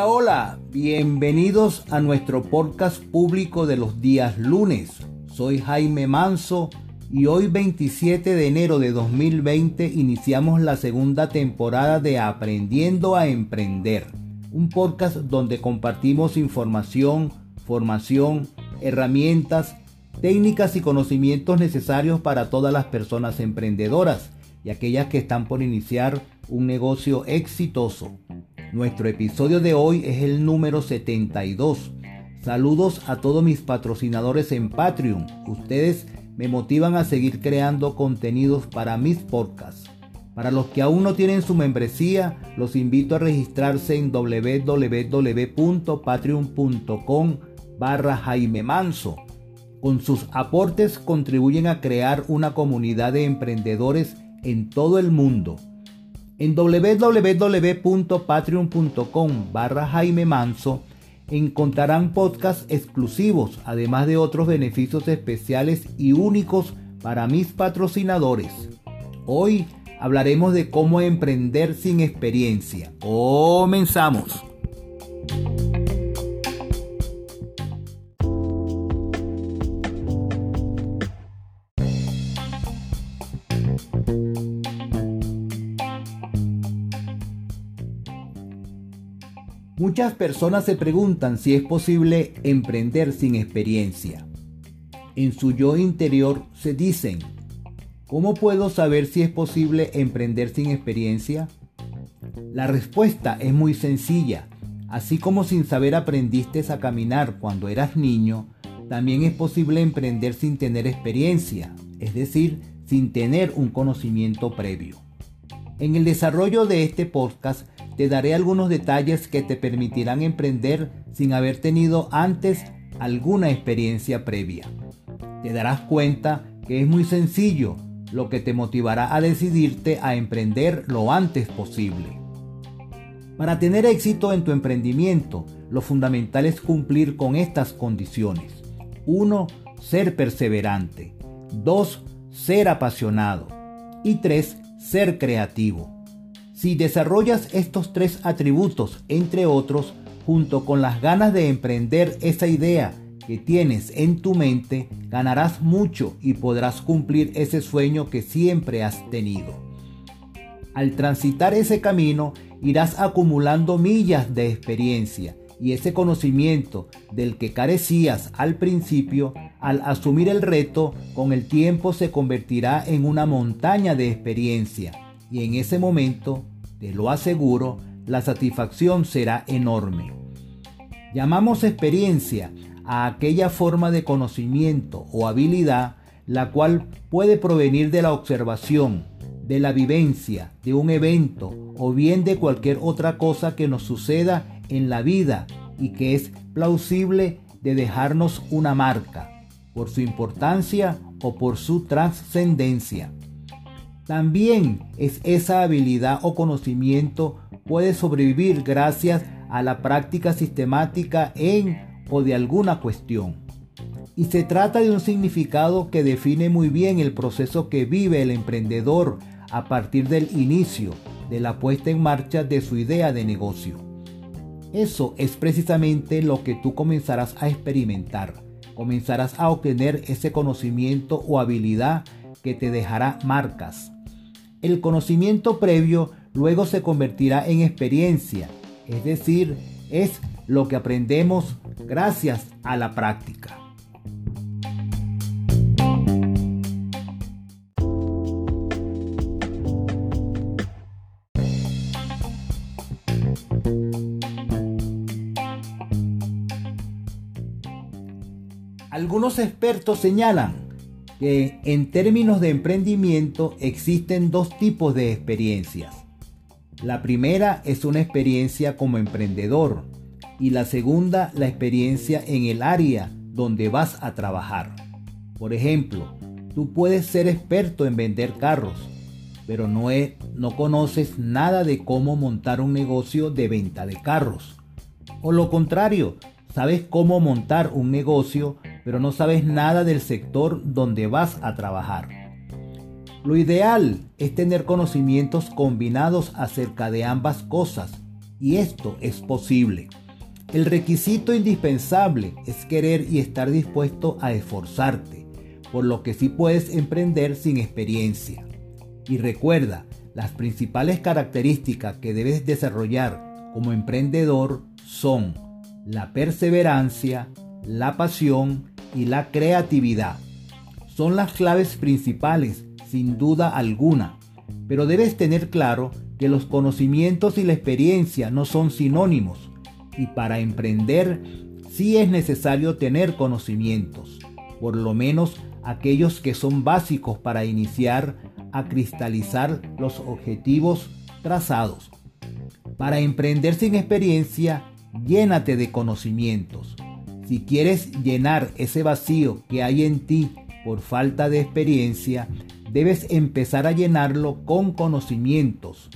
Hola, hola, bienvenidos a nuestro podcast público de los días lunes. Soy Jaime Manso y hoy 27 de enero de 2020 iniciamos la segunda temporada de Aprendiendo a Emprender, un podcast donde compartimos información, formación, herramientas, técnicas y conocimientos necesarios para todas las personas emprendedoras y aquellas que están por iniciar un negocio exitoso. Nuestro episodio de hoy es el número 72. Saludos a todos mis patrocinadores en Patreon. Ustedes me motivan a seguir creando contenidos para mis podcasts. Para los que aún no tienen su membresía, los invito a registrarse en www.patreon.com barra Jaime Manso. Con sus aportes contribuyen a crear una comunidad de emprendedores en todo el mundo. En www.patreon.com barra Jaime Manso encontrarán podcasts exclusivos, además de otros beneficios especiales y únicos para mis patrocinadores. Hoy hablaremos de cómo emprender sin experiencia. Comenzamos. Muchas personas se preguntan si es posible emprender sin experiencia. En su yo interior se dicen, ¿cómo puedo saber si es posible emprender sin experiencia? La respuesta es muy sencilla. Así como sin saber aprendiste a caminar cuando eras niño, también es posible emprender sin tener experiencia, es decir, sin tener un conocimiento previo. En el desarrollo de este podcast te daré algunos detalles que te permitirán emprender sin haber tenido antes alguna experiencia previa. Te darás cuenta que es muy sencillo, lo que te motivará a decidirte a emprender lo antes posible. Para tener éxito en tu emprendimiento, lo fundamental es cumplir con estas condiciones. 1. Ser perseverante. 2. Ser apasionado. Y 3. Ser creativo. Si desarrollas estos tres atributos, entre otros, junto con las ganas de emprender esa idea que tienes en tu mente, ganarás mucho y podrás cumplir ese sueño que siempre has tenido. Al transitar ese camino, irás acumulando millas de experiencia y ese conocimiento del que carecías al principio, al asumir el reto, con el tiempo se convertirá en una montaña de experiencia y en ese momento te lo aseguro, la satisfacción será enorme. Llamamos experiencia a aquella forma de conocimiento o habilidad la cual puede provenir de la observación, de la vivencia, de un evento o bien de cualquier otra cosa que nos suceda en la vida y que es plausible de dejarnos una marca, por su importancia o por su trascendencia. También es esa habilidad o conocimiento puede sobrevivir gracias a la práctica sistemática en o de alguna cuestión. Y se trata de un significado que define muy bien el proceso que vive el emprendedor a partir del inicio de la puesta en marcha de su idea de negocio. Eso es precisamente lo que tú comenzarás a experimentar. Comenzarás a obtener ese conocimiento o habilidad que te dejará marcas, el conocimiento previo luego se convertirá en experiencia, es decir, es lo que aprendemos gracias a la práctica. Algunos expertos señalan que en términos de emprendimiento existen dos tipos de experiencias. La primera es una experiencia como emprendedor y la segunda la experiencia en el área donde vas a trabajar. Por ejemplo, tú puedes ser experto en vender carros, pero no, no conoces nada de cómo montar un negocio de venta de carros. O lo contrario, sabes cómo montar un negocio, pero no sabes nada del sector donde vas a trabajar. Lo ideal es tener conocimientos combinados acerca de ambas cosas, y esto es posible. El requisito indispensable es querer y estar dispuesto a esforzarte, por lo que sí puedes emprender sin experiencia. Y recuerda, las principales características que debes desarrollar como emprendedor son la perseverancia, la pasión y la creatividad. Son las claves principales, sin duda alguna, pero debes tener claro que los conocimientos y la experiencia no son sinónimos y para emprender sí es necesario tener conocimientos, por lo menos aquellos que son básicos para iniciar a cristalizar los objetivos trazados. Para emprender sin experiencia, llénate de conocimientos. Si quieres llenar ese vacío que hay en ti por falta de experiencia, debes empezar a llenarlo con conocimientos.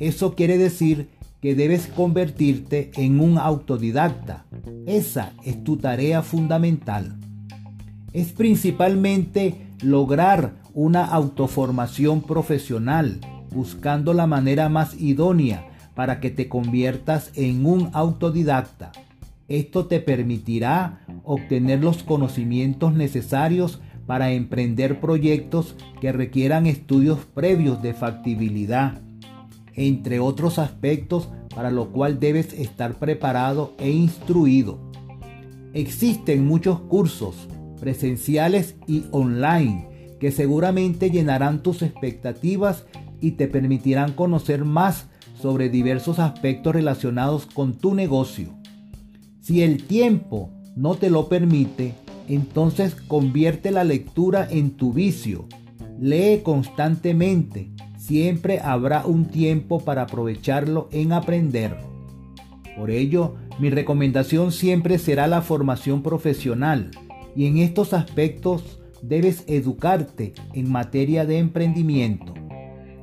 Eso quiere decir que debes convertirte en un autodidacta. Esa es tu tarea fundamental. Es principalmente lograr una autoformación profesional, buscando la manera más idónea para que te conviertas en un autodidacta. Esto te permitirá obtener los conocimientos necesarios para emprender proyectos que requieran estudios previos de factibilidad entre otros aspectos para lo cual debes estar preparado e instruido. Existen muchos cursos presenciales y online que seguramente llenarán tus expectativas y te permitirán conocer más sobre diversos aspectos relacionados con tu negocio. Si el tiempo no te lo permite, entonces convierte la lectura en tu vicio. Lee constantemente siempre habrá un tiempo para aprovecharlo en aprender. Por ello, mi recomendación siempre será la formación profesional y en estos aspectos debes educarte en materia de emprendimiento.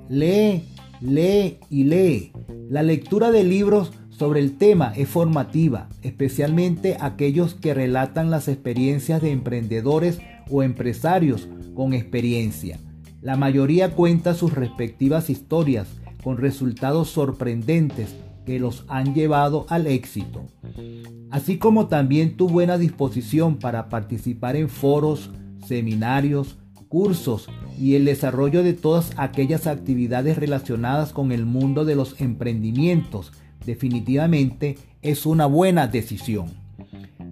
Lee, lee y lee. La lectura de libros sobre el tema es formativa, especialmente aquellos que relatan las experiencias de emprendedores o empresarios con experiencia. La mayoría cuenta sus respectivas historias con resultados sorprendentes que los han llevado al éxito, así como también tu buena disposición para participar en foros, seminarios, cursos y el desarrollo de todas aquellas actividades relacionadas con el mundo de los emprendimientos. Definitivamente es una buena decisión.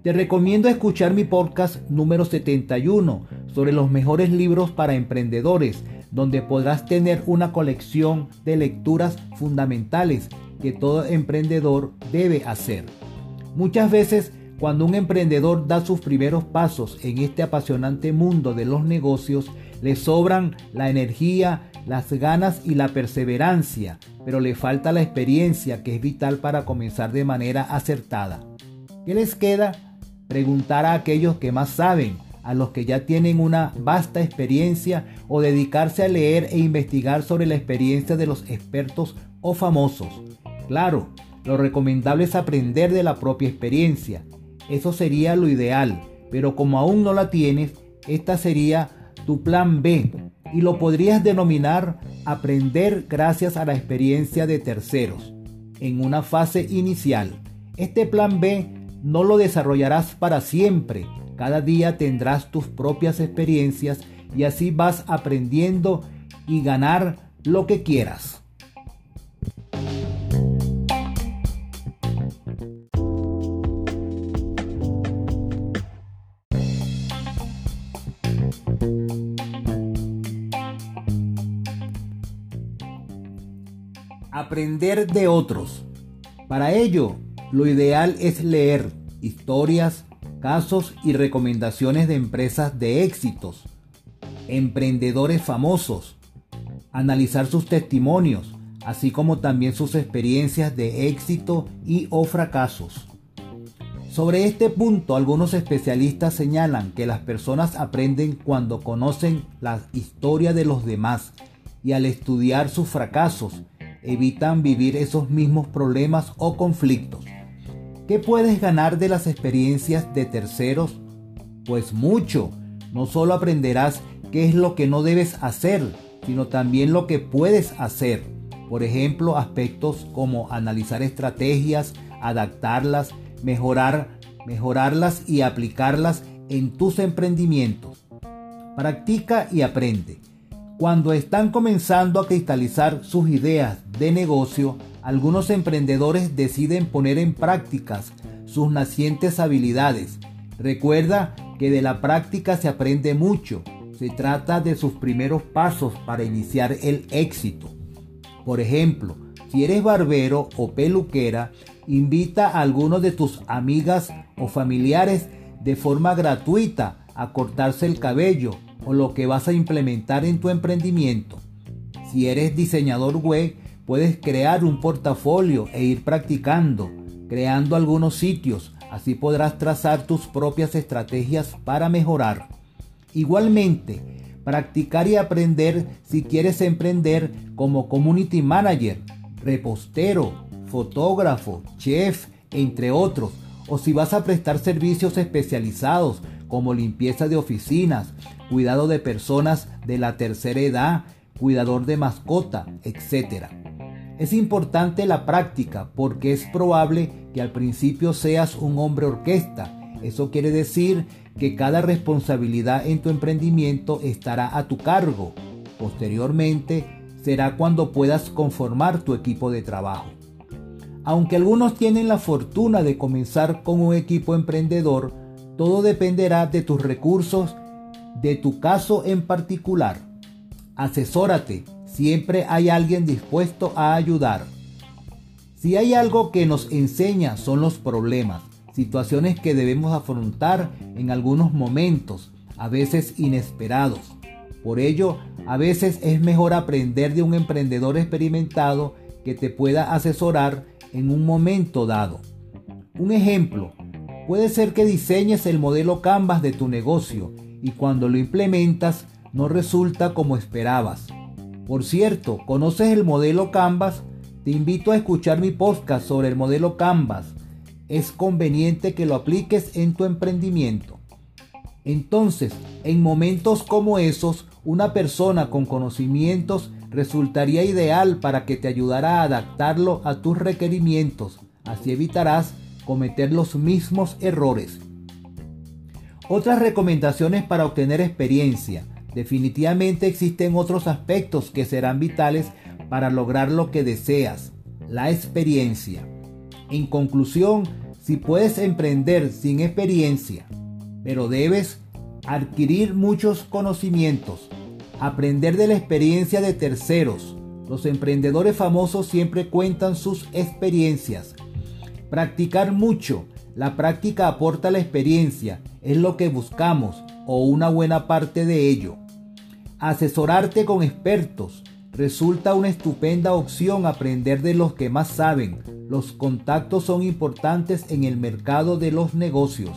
Te recomiendo escuchar mi podcast número 71 sobre los mejores libros para emprendedores, donde podrás tener una colección de lecturas fundamentales que todo emprendedor debe hacer. Muchas veces cuando un emprendedor da sus primeros pasos en este apasionante mundo de los negocios, le sobran la energía, las ganas y la perseverancia, pero le falta la experiencia que es vital para comenzar de manera acertada. ¿Qué les queda? Preguntar a aquellos que más saben a los que ya tienen una vasta experiencia o dedicarse a leer e investigar sobre la experiencia de los expertos o famosos. Claro, lo recomendable es aprender de la propia experiencia. Eso sería lo ideal, pero como aún no la tienes, esta sería tu plan B y lo podrías denominar aprender gracias a la experiencia de terceros en una fase inicial. Este plan B no lo desarrollarás para siempre, cada día tendrás tus propias experiencias y así vas aprendiendo y ganar lo que quieras. Aprender de otros. Para ello, lo ideal es leer historias, casos y recomendaciones de empresas de éxitos, emprendedores famosos, analizar sus testimonios, así como también sus experiencias de éxito y o fracasos. Sobre este punto, algunos especialistas señalan que las personas aprenden cuando conocen la historia de los demás y al estudiar sus fracasos evitan vivir esos mismos problemas o conflictos. ¿Qué puedes ganar de las experiencias de terceros? Pues mucho. No solo aprenderás qué es lo que no debes hacer, sino también lo que puedes hacer. Por ejemplo, aspectos como analizar estrategias, adaptarlas, mejorar, mejorarlas y aplicarlas en tus emprendimientos. Practica y aprende. Cuando están comenzando a cristalizar sus ideas de negocio, algunos emprendedores deciden poner en prácticas sus nacientes habilidades. Recuerda que de la práctica se aprende mucho. Se trata de sus primeros pasos para iniciar el éxito. Por ejemplo, si eres barbero o peluquera, invita a algunos de tus amigas o familiares de forma gratuita a cortarse el cabello o lo que vas a implementar en tu emprendimiento. Si eres diseñador web, puedes crear un portafolio e ir practicando, creando algunos sitios, así podrás trazar tus propias estrategias para mejorar. Igualmente, practicar y aprender si quieres emprender como community manager, repostero, fotógrafo, chef, entre otros, o si vas a prestar servicios especializados como limpieza de oficinas, cuidado de personas de la tercera edad, cuidador de mascota, etc. Es importante la práctica porque es probable que al principio seas un hombre orquesta. Eso quiere decir que cada responsabilidad en tu emprendimiento estará a tu cargo. Posteriormente será cuando puedas conformar tu equipo de trabajo. Aunque algunos tienen la fortuna de comenzar con un equipo emprendedor, todo dependerá de tus recursos, de tu caso en particular. Asesórate, siempre hay alguien dispuesto a ayudar. Si hay algo que nos enseña son los problemas, situaciones que debemos afrontar en algunos momentos, a veces inesperados. Por ello, a veces es mejor aprender de un emprendedor experimentado que te pueda asesorar en un momento dado. Un ejemplo, puede ser que diseñes el modelo Canvas de tu negocio y cuando lo implementas no resulta como esperabas. Por cierto, ¿conoces el modelo Canvas? Te invito a escuchar mi podcast sobre el modelo Canvas. Es conveniente que lo apliques en tu emprendimiento. Entonces, en momentos como esos, una persona con conocimientos resultaría ideal para que te ayudara a adaptarlo a tus requerimientos. Así evitarás cometer los mismos errores. Otras recomendaciones para obtener experiencia. Definitivamente existen otros aspectos que serán vitales para lograr lo que deseas. La experiencia. En conclusión, si puedes emprender sin experiencia, pero debes adquirir muchos conocimientos, aprender de la experiencia de terceros. Los emprendedores famosos siempre cuentan sus experiencias. Practicar mucho. La práctica aporta la experiencia, es lo que buscamos, o una buena parte de ello. Asesorarte con expertos. Resulta una estupenda opción aprender de los que más saben. Los contactos son importantes en el mercado de los negocios.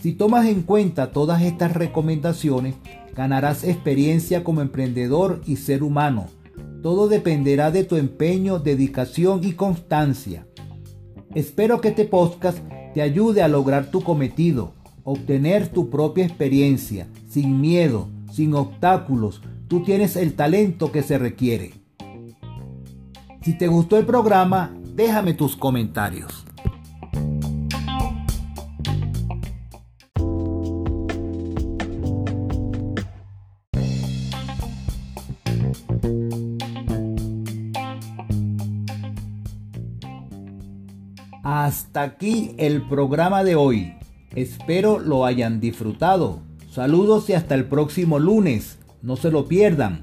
Si tomas en cuenta todas estas recomendaciones, Ganarás experiencia como emprendedor y ser humano. Todo dependerá de tu empeño, dedicación y constancia. Espero que este podcast te ayude a lograr tu cometido, obtener tu propia experiencia, sin miedo, sin obstáculos. Tú tienes el talento que se requiere. Si te gustó el programa, déjame tus comentarios. Hasta aquí el programa de hoy. Espero lo hayan disfrutado. Saludos y hasta el próximo lunes. No se lo pierdan.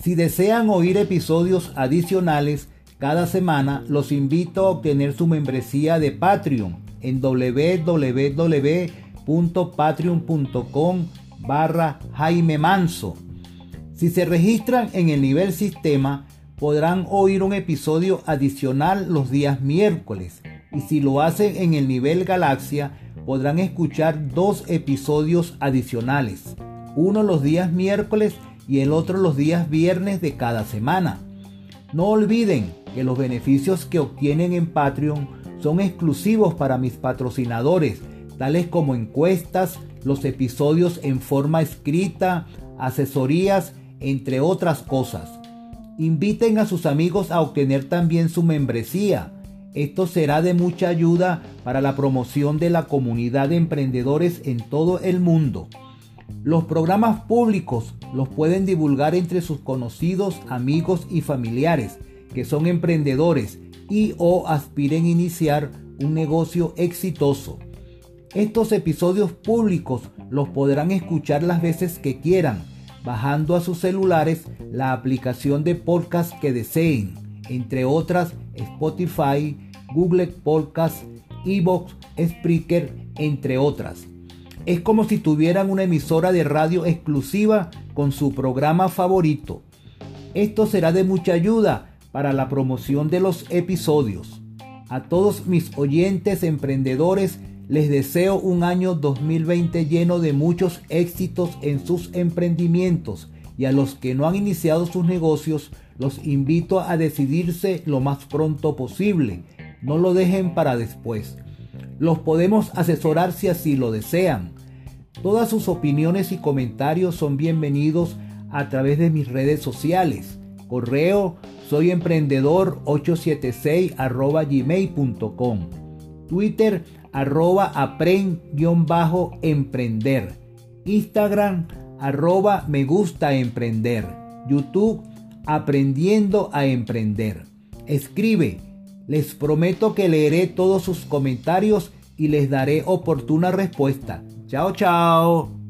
Si desean oír episodios adicionales cada semana, los invito a obtener su membresía de Patreon en www.patreon.com barra Jaime Manso. Si se registran en el nivel sistema, podrán oír un episodio adicional los días miércoles y si lo hacen en el nivel galaxia podrán escuchar dos episodios adicionales, uno los días miércoles y el otro los días viernes de cada semana. No olviden que los beneficios que obtienen en Patreon son exclusivos para mis patrocinadores, tales como encuestas, los episodios en forma escrita, asesorías, entre otras cosas. Inviten a sus amigos a obtener también su membresía. Esto será de mucha ayuda para la promoción de la comunidad de emprendedores en todo el mundo. Los programas públicos los pueden divulgar entre sus conocidos, amigos y familiares que son emprendedores y o aspiren a iniciar un negocio exitoso. Estos episodios públicos los podrán escuchar las veces que quieran, bajando a sus celulares la aplicación de podcast que deseen, entre otras Spotify, Google Podcast, Evox, Spreaker, entre otras. Es como si tuvieran una emisora de radio exclusiva con su programa favorito. Esto será de mucha ayuda para la promoción de los episodios. A todos mis oyentes emprendedores les deseo un año 2020 lleno de muchos éxitos en sus emprendimientos y a los que no han iniciado sus negocios los invito a decidirse lo más pronto posible. No lo dejen para después. Los podemos asesorar si así lo desean. Todas sus opiniones y comentarios son bienvenidos a través de mis redes sociales. Correo soy emprendedor 876 arroba gmail.com. Twitter arroba aprend-emprender. Instagram arroba me gusta emprender. YouTube aprendiendo a emprender. Escribe. Les prometo que leeré todos sus comentarios y les daré oportuna respuesta. Chao, chao.